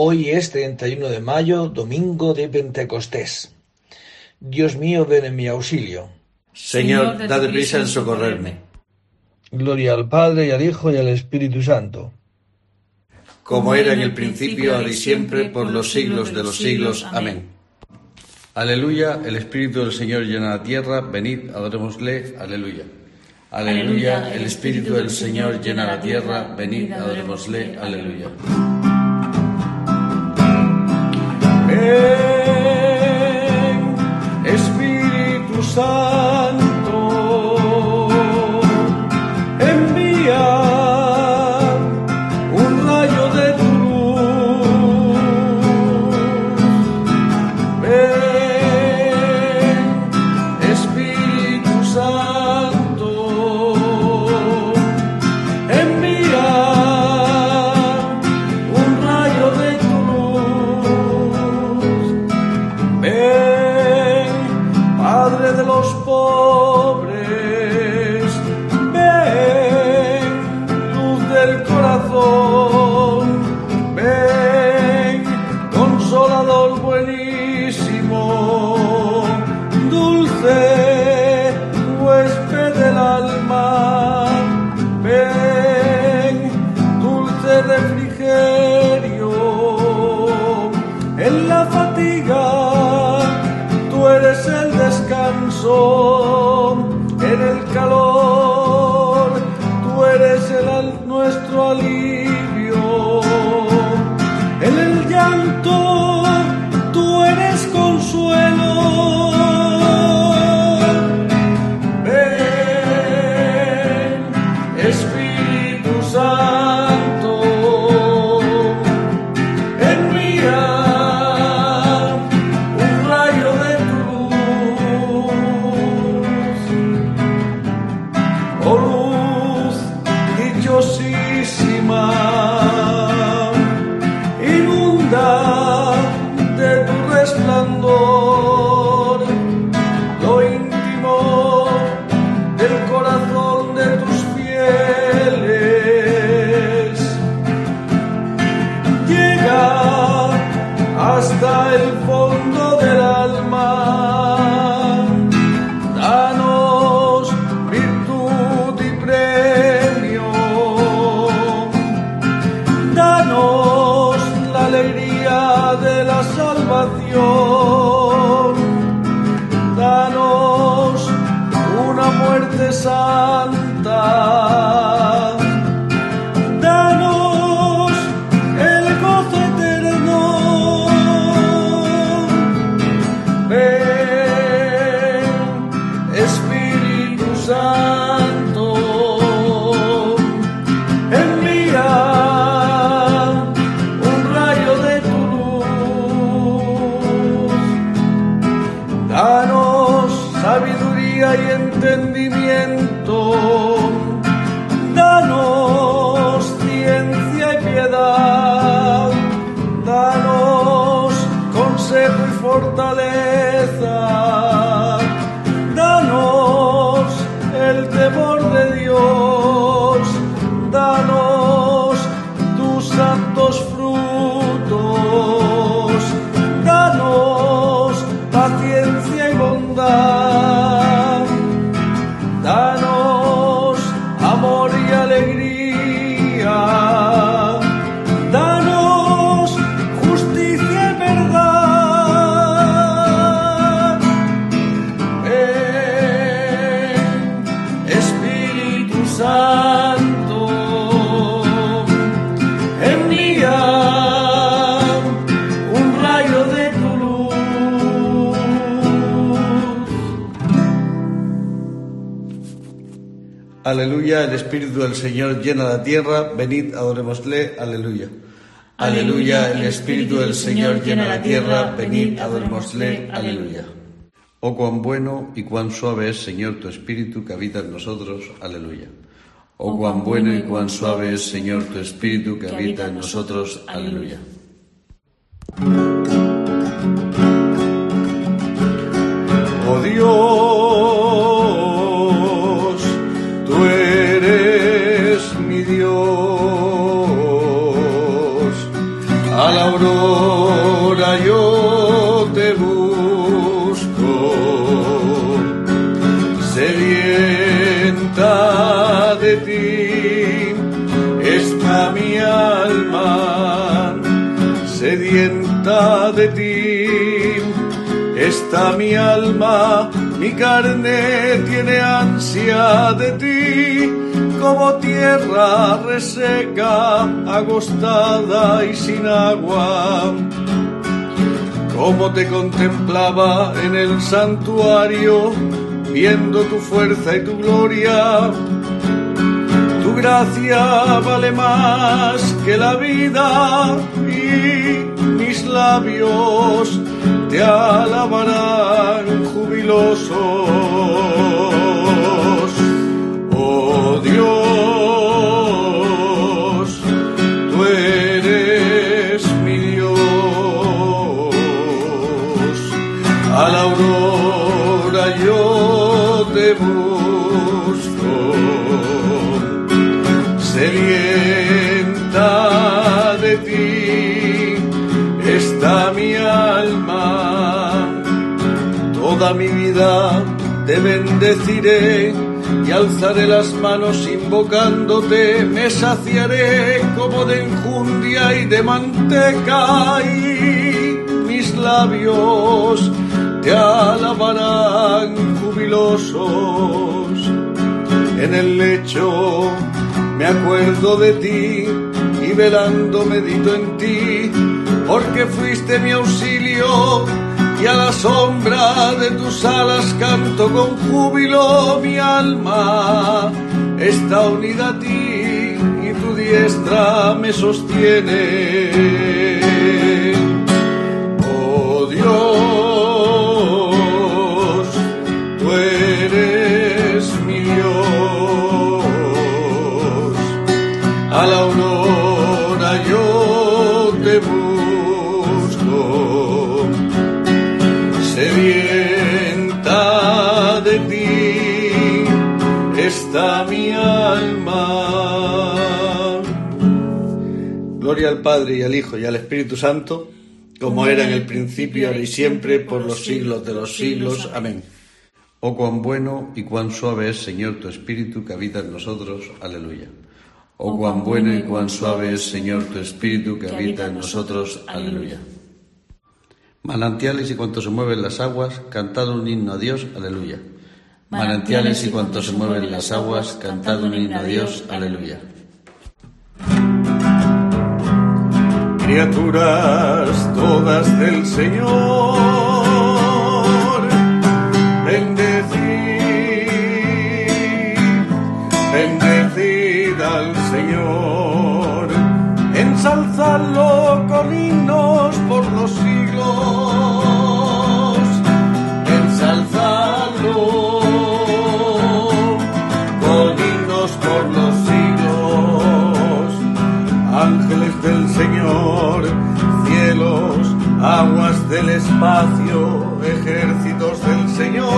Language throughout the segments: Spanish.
Hoy es 31 de mayo, domingo de Pentecostés. Dios mío, ven en mi auxilio. Señor, dad prisa en socorrerme. Gloria al Padre y al Hijo y al Espíritu Santo. Como era en el principio, ahora y siempre, por los siglos de los siglos. Amén. Aleluya, el Espíritu del Señor llena la tierra, venid, adorémosle, aleluya. Aleluya, el Espíritu del Señor llena la tierra, venid, adorémosle, aleluya. Ven, Espíritu Santo, en saw fortaleza. Aleluya, el Espíritu del Señor llena la tierra, venid, adorémosle, aleluya. Aleluya, el Espíritu del Señor llena la tierra, venid, adorémosle, aleluya. Oh, cuán bueno y cuán suave es, Señor, tu Espíritu que habita en nosotros, aleluya. Oh, cuán bueno y cuán suave es, Señor, tu Espíritu que habita en nosotros, aleluya. Oh Dios, de ti está mi alma, sedienta de ti está mi alma, mi carne tiene ansia de ti como tierra reseca, agostada y sin agua. Como te contemplaba en el santuario, viendo tu fuerza y tu gloria. Gracia vale más que la vida y mis labios te alabarán jubilosos. Oh Dios, ti está mi alma. Toda mi vida te bendeciré y alzaré las manos invocándote, me saciaré como de enjundia y de manteca y mis labios te alabarán jubilosos. En el lecho me acuerdo de ti velando medito en ti, porque fuiste mi auxilio y a la sombra de tus alas canto con júbilo mi alma está unida a ti y tu diestra me sostiene. Alma. Gloria al Padre y al Hijo y al Espíritu Santo, como era en el principio, ahora y siempre, por los siglos de los siglos. Amén. Oh cuán bueno y cuán suave es, Señor, tu Espíritu que habita en nosotros. Aleluya. Oh cuán bueno y cuán suave es, Señor, tu Espíritu que habita en nosotros. Aleluya. Manantiales y cuanto se mueven las aguas, cantad un himno a Dios, aleluya. Manantiales y cuanto se mueven las aguas, cantad un himno a Dios, aleluya. Criaturas todas del Señor, del espacio, ejércitos del Señor,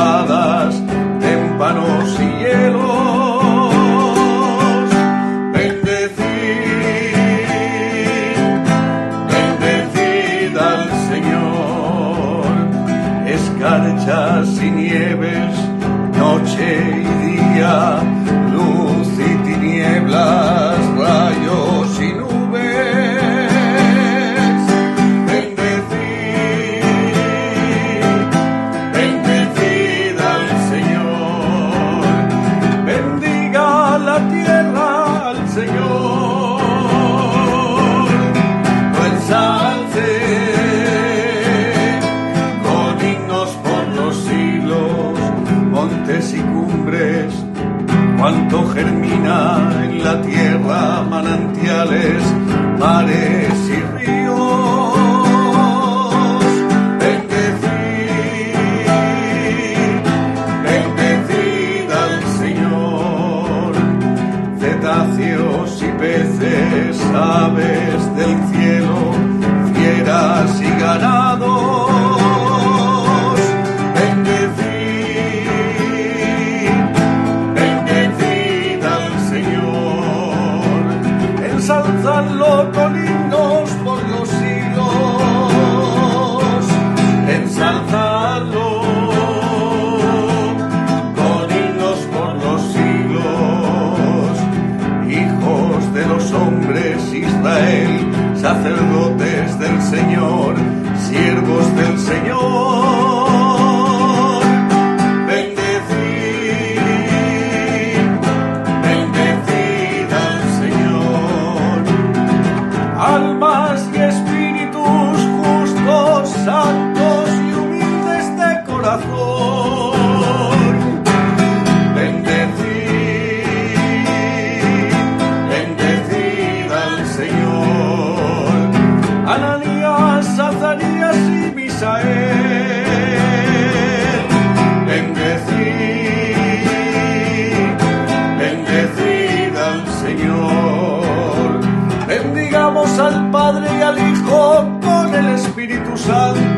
nevadas, témpanos y hielos, bendecid, bendecid al Señor, escarchas y nieves, noche y día, Espíritu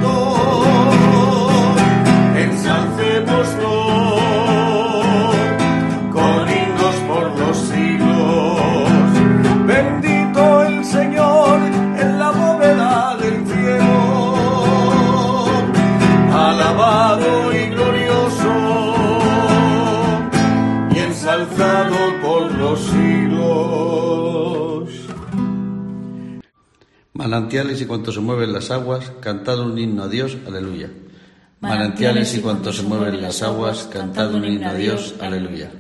Manantiales y cuanto se mueven las aguas, cantad un himno a Dios, aleluya. Manantiales y cuanto se mueven las aguas, cantad un himno a Dios, aleluya.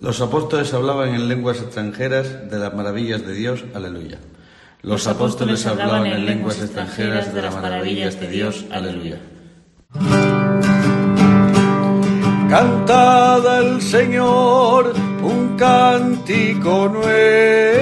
Los apóstoles hablaban en lenguas extranjeras de las maravillas de Dios, aleluya. Los apóstoles hablaban en lenguas extranjeras de las maravillas de Dios, aleluya. Cantad al Señor un cántico nuevo.